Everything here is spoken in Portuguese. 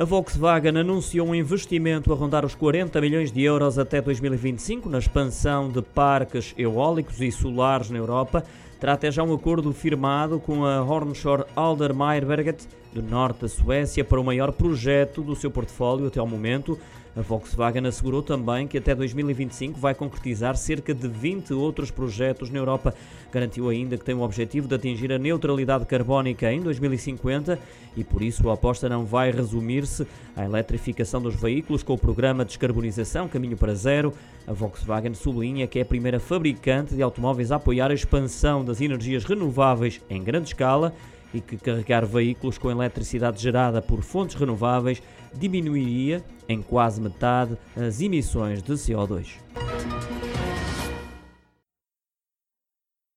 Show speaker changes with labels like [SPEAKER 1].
[SPEAKER 1] A Volkswagen anunciou um investimento a rondar os 40 milhões de euros até 2025 na expansão de parques eólicos e solares na Europa. Terá até já um acordo firmado com a Hornshore Alder Meierberget, do norte da Suécia, para o maior projeto do seu portfólio até ao momento. A Volkswagen assegurou também que até 2025 vai concretizar cerca de 20 outros projetos na Europa. Garantiu ainda que tem o objetivo de atingir a neutralidade carbónica em 2050 e por isso a aposta não vai resumir-se à eletrificação dos veículos com o programa de descarbonização Caminho para Zero. A Volkswagen sublinha que é a primeira fabricante de automóveis a apoiar a expansão das energias renováveis em grande escala e que carregar veículos com eletricidade gerada por fontes renováveis diminuiria em quase metade as emissões de CO2.